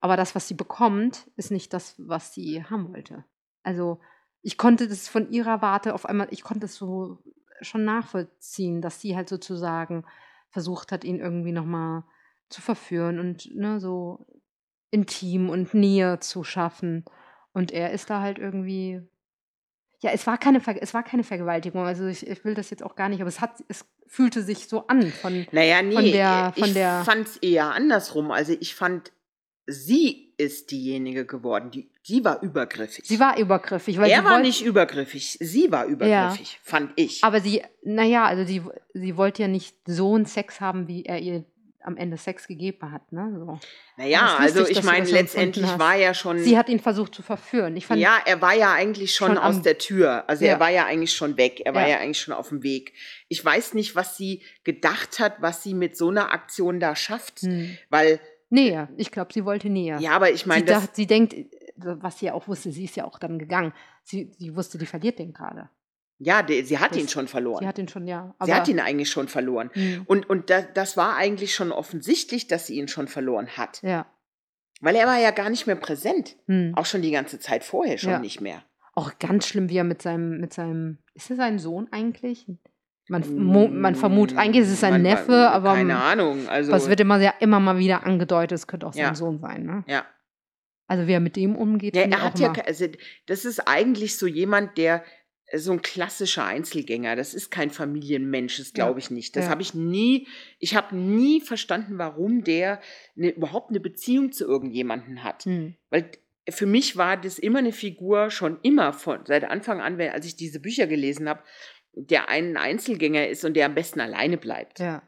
Aber das, was sie bekommt, ist nicht das, was sie haben wollte. Also ich konnte das von ihrer Warte auf einmal, ich konnte es so schon nachvollziehen, dass sie halt sozusagen versucht hat, ihn irgendwie nochmal zu verführen und ne, so intim und Nähe zu schaffen. Und er ist da halt irgendwie. Ja, es war keine, Ver es war keine Vergewaltigung. Also ich, ich will das jetzt auch gar nicht, aber es hat, es fühlte sich so an von. Naja, nee, von der- ich von der- fand es eher andersrum. Also ich fand, sie ist diejenige geworden, die, die war übergriffig. Sie war übergriffig, weil er sie war wollte, nicht übergriffig, sie war übergriffig, fand ich. Aber sie, naja, also sie, sie wollte ja nicht so einen Sex haben, wie er ihr am Ende Sex gegeben hat. Ne? So. naja, also ich meine, letztendlich war ja schon. Sie hat ihn versucht zu verführen. Ich fand, ja, er war ja eigentlich schon, schon aus am- der Tür. Also Ja. er war ja eigentlich schon weg. Er war Ja. ja eigentlich schon auf dem Weg. Ich weiß nicht, was sie gedacht hat, was sie mit so einer Aktion da schafft. hm. Weil, Nähe. Ich glaube, sie wollte Nähe. ja, aber ich meine, sie, dacht, sie denkt, was sie ja auch wusste, sie ist ja auch dann gegangen. Sie, sie wusste, die verliert den gerade. ja, der, sie hat das- ihn schon verloren. Sie hat ihn schon, ja. sie hat ihn eigentlich schon verloren. Hm. Und, und das, das war eigentlich schon offensichtlich, dass sie ihn schon verloren hat. Ja. Weil er war ja gar nicht mehr präsent. Hm. Auch schon die ganze Zeit vorher schon Ja. nicht mehr. Auch ganz schlimm, wie er mit seinem, mit seinem, ist er sein Sohn eigentlich? Man, man vermutet, eigentlich ist es sein Man- Neffe, aber Keine Ahnung. Also, was wird immer, sehr, immer mal wieder angedeutet, es könnte auch sein Ja. Sohn sein. Ne? ja. Also wie er mit dem umgeht, Ja, er hat ja, also das ist eigentlich so jemand, der äh, so ein klassischer Einzelgänger, das ist kein Familienmensch, das glaube ich nicht. Das Ja. habe ich nie, ich habe nie verstanden, warum der ne, überhaupt eine Beziehung zu irgendjemanden hat. Hm. Weil für mich war das immer eine Figur, schon immer von, seit Anfang an, wenn- als ich diese Bücher gelesen habe, der ein Einzelgänger ist und der am besten alleine bleibt. Ja.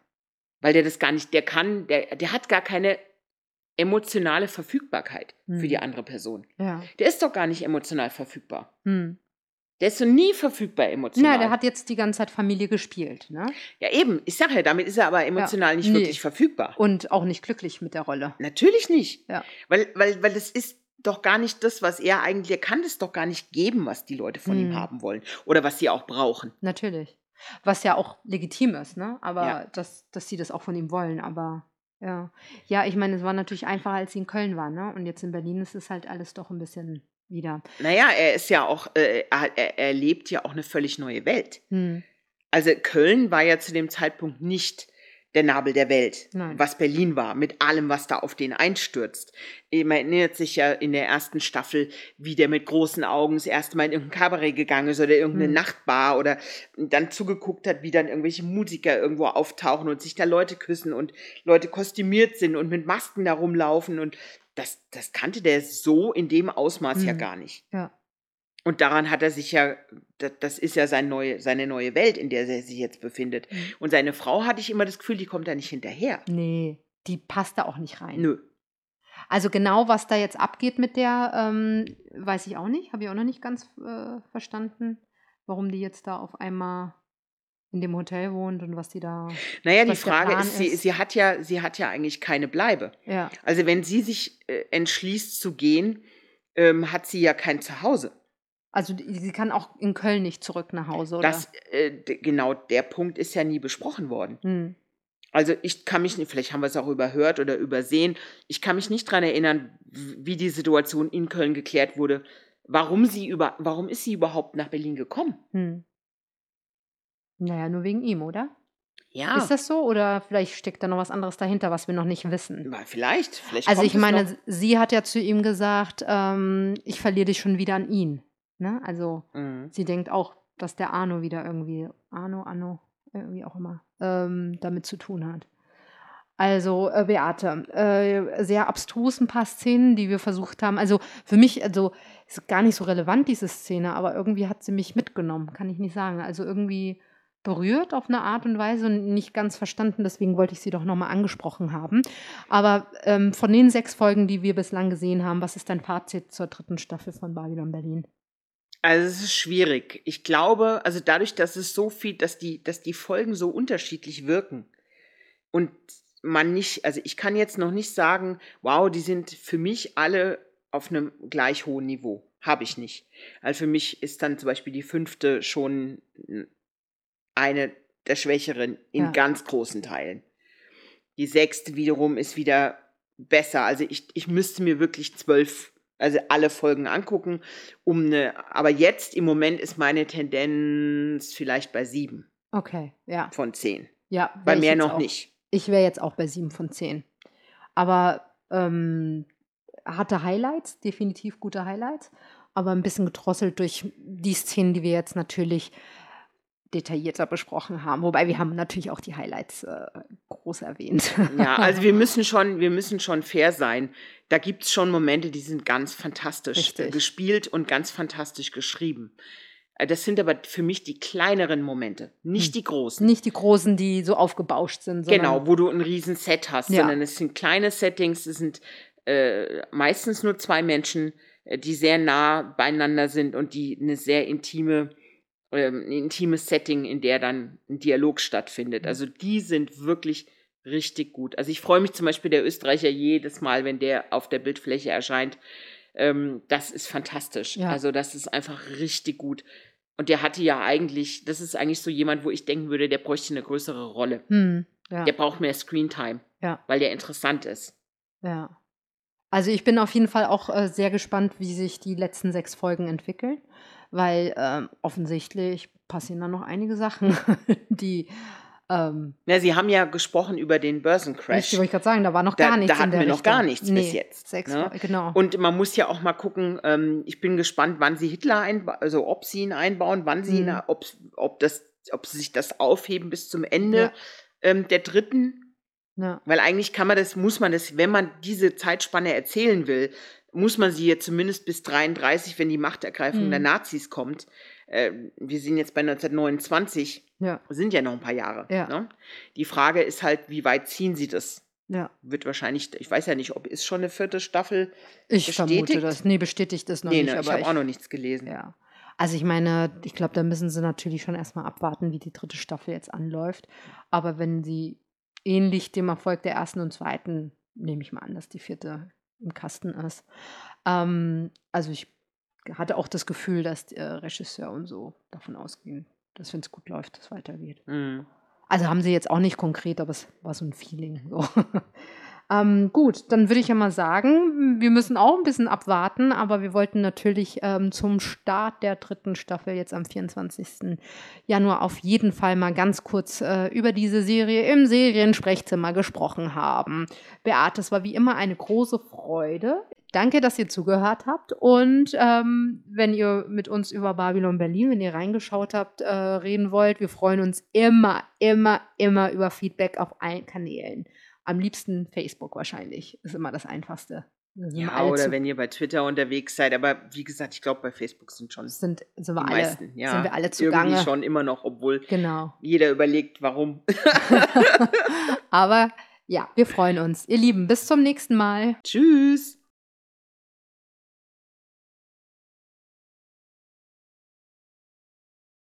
Weil der das gar nicht, der kann, der, der hat gar keine emotionale Verfügbarkeit für Hm. die andere Person. Ja. Der ist doch gar nicht emotional verfügbar. Hm. Der ist so nie verfügbar emotional. Na, der hat jetzt die ganze Zeit Familie gespielt, ne? ja, eben. Ich sage ja, damit ist er aber emotional nicht nee. wirklich verfügbar. Und auch nicht glücklich mit der Rolle. Natürlich nicht. Ja. Weil, weil, weil das ist doch gar nicht das, was er eigentlich, er kann es doch gar nicht geben, was die Leute von ihm Hm. haben wollen. Oder was sie auch brauchen. Natürlich. Was ja auch legitim ist, ne? Aber Ja. dass, dass sie das auch von ihm wollen, aber ja. Ja, ich meine, es war natürlich einfacher, als sie in Köln war, ne? Und jetzt in Berlin ist es halt alles doch ein bisschen wieder. Naja, er ist ja auch, äh, er, er er lebt ja auch eine völlig neue Welt. Hm. Also Köln war ja zu dem Zeitpunkt nicht der Nabel der Welt, Nein. was Berlin war, mit allem, was da auf den einstürzt. Man erinnert sich ja in der ersten Staffel, wie der mit großen Augen das erste Mal in irgendein Kabarett gegangen ist oder irgendeine Hm. Nachtbar oder dann zugeguckt hat, wie dann irgendwelche Musiker irgendwo auftauchen und sich da Leute küssen und Leute kostümiert sind und mit Masken da rumlaufen und das, das kannte der so in dem Ausmaß ja Hm. gar nicht. Ja. Und daran hat er sich ja, das, ist ja sein neue, seine neue Welt, in der er sich jetzt befindet. Mhm. Und seine Frau hatte ich immer das Gefühl, die kommt da nicht hinterher. Nee, die passt da auch nicht rein. Nö. Also genau, was da jetzt abgeht mit der, ähm, weiß ich auch nicht. Habe ich auch noch nicht ganz äh, verstanden, warum die jetzt da auf einmal in dem Hotel wohnt und was die da. Naja, die Frage Plan ist, sie, ist. sie hat ja, sie hat ja eigentlich keine Bleibe. Ja. Also wenn sie sich äh, entschließt zu gehen, ähm, hat sie ja kein Zuhause. Also sie kann auch in Köln nicht zurück nach Hause, oder? Das, äh, genau der Punkt ist ja nie besprochen worden. hm. Also ich kann mich nicht, vielleicht haben wir es auch überhört oder übersehen, ich kann mich nicht dran erinnern, wie die Situation in Köln geklärt wurde. Warum sie über, warum ist sie überhaupt nach Berlin gekommen? Hm. Naja, nur wegen ihm, oder? Ja, Ist das so? Oder vielleicht steckt da noch was anderes dahinter, was wir noch nicht wissen? Na, vielleicht, vielleicht. Also ich meine, sie hat ja zu ihm gesagt, ähm, ich verliere dich schon wieder an ihn. Ne? Also Mhm. sie denkt auch, dass der Arno wieder irgendwie, Arno, Arno, irgendwie auch immer, ähm, damit zu tun hat. Also, äh, Beate, äh, sehr abstrus ein paar Szenen, die wir versucht haben. Also, für mich, also, ist gar nicht so relevant, diese Szene, aber irgendwie hat sie mich mitgenommen, kann ich nicht sagen. Also, irgendwie berührt auf eine Art und Weise und nicht ganz verstanden, deswegen wollte ich sie doch nochmal angesprochen haben. Aber ähm, von den sechs Folgen, die wir bislang gesehen haben, was ist dein Fazit zur dritten Staffel von Babylon Berlin? Also es ist schwierig. Ich glaube, also dadurch, dass es so viel, dass die, dass die Folgen so unterschiedlich wirken und man nicht, also ich kann jetzt noch nicht sagen, wow, die sind für mich alle auf einem gleich hohen Niveau. Habe ich nicht. Also für mich ist dann zum Beispiel die fünfte schon eine der schwächeren in Ja. ganz großen Teilen. Die sechste wiederum ist wieder besser. Also ich, ich müsste mir wirklich zwölf, also alle Folgen angucken, um eine, aber jetzt im Moment ist meine Tendenz vielleicht bei sieben Okay, ja. von zehn. ja Bei mehr jetzt noch auch. nicht. Ich wäre jetzt auch bei sieben von zehn. Aber ähm, hatte Highlights, definitiv gute Highlights, aber ein bisschen gedrosselt durch die Szenen, die wir jetzt natürlich detaillierter besprochen haben. Wobei wir haben natürlich auch die Highlights äh, groß erwähnt. Ja, <laughs> also wir müssen schon, wir müssen schon fair sein. Da gibt es schon Momente, die sind ganz fantastisch Richtig. gespielt und ganz fantastisch geschrieben. Äh, Das sind aber für mich die kleineren Momente, nicht Hm. die großen. Nicht die großen, die so aufgebauscht sind. Genau, wo du ein riesen Set hast, Ja. sondern es sind kleine Settings, es sind äh, meistens nur zwei Menschen, äh, die sehr nah beieinander sind und die eine sehr intime, ähm, ein intimes Setting, in der dann ein Dialog stattfindet. Mhm. Also die sind wirklich richtig gut. Also ich freue mich zum Beispiel der Österreicher jedes Mal, wenn der auf der Bildfläche erscheint. Ähm, das ist fantastisch. Ja. Also das ist einfach richtig gut. Und der hatte ja eigentlich, das ist eigentlich so jemand, wo ich denken würde, der bräuchte eine größere Rolle. Hm, ja, Der braucht mehr Screentime, Ja. weil der interessant ist. ja. Also ich bin auf jeden Fall auch äh, sehr gespannt, wie sich die letzten sechs Folgen entwickeln, weil ähm, offensichtlich passieren da noch einige Sachen, <laughs> <laughs> die ähm, Ja, Sie haben ja gesprochen über den Börsencrash. Ich wollte gerade sagen, da war noch Da- gar nichts. da hatten wir noch Richtung. gar nichts bis jetzt, Sechs, ne? genau. Und man muss ja auch mal gucken, ähm, ich bin gespannt, wann Sie Hitler einbauen, also ob Sie ihn einbauen, wann Sie ihn, Mhm. ob, ob, das, ob Sie sich das aufheben bis zum Ende Ja. ähm, der dritten. ja. Weil eigentlich kann man das, muss man das, wenn man diese Zeitspanne erzählen will, muss man sie jetzt zumindest bis 33, wenn die Machtergreifung Mhm. der Nazis kommt. Äh, wir sind jetzt bei 1929, ja, sind ja noch ein paar Jahre. Ja. Ne? Die Frage ist halt, wie weit ziehen sie das? ja. Wird wahrscheinlich, ich weiß ja nicht, ob ist schon eine vierte Staffel. Ich vermute Bestätigt? das. Nee, bestätigt ist noch nee, nicht. ne, ich habe auch noch nichts gelesen. Ja. Also ich meine, ich glaube, da müssen sie natürlich schon erstmal abwarten, wie die dritte Staffel jetzt anläuft. Aber wenn sie ähnlich dem Erfolg der ersten und zweiten, nehme ich mal an, dass die vierte im Kasten ist. Ähm, also ich hatte auch das Gefühl, dass der Regisseur und so davon ausgehen, dass wenn es gut läuft, es weitergeht. Mhm. Also haben sie jetzt auch nicht konkret, aber es war so ein Feeling. So. <laughs> ähm, gut, dann würde ich ja mal sagen, wir müssen auch ein bisschen abwarten, aber wir wollten natürlich ähm, zum Start der dritten Staffel jetzt am 24. Januar auf jeden Fall mal ganz kurz äh, über diese Serie im Seriensprechzimmer gesprochen haben. Beate, es war wie immer eine große Freude. Danke, dass ihr zugehört habt. Und ähm, wenn ihr mit uns über Babylon Berlin, wenn ihr reingeschaut habt, äh, reden wollt, wir freuen uns immer, immer, immer über Feedback auf allen Kanälen. Am liebsten Facebook wahrscheinlich. Ist immer das Einfachste. Ja, oder wenn ihr bei Twitter unterwegs seid. Aber wie gesagt, ich glaube, bei Facebook sind schon sind, sind, wir die alle, meisten. Ja, sind wir alle irgendwie zugange. schon immer noch, obwohl Genau. jeder überlegt, warum. <laughs> <laughs> Aber ja, wir freuen uns. Ihr Lieben, bis zum nächsten Mal. Tschüss.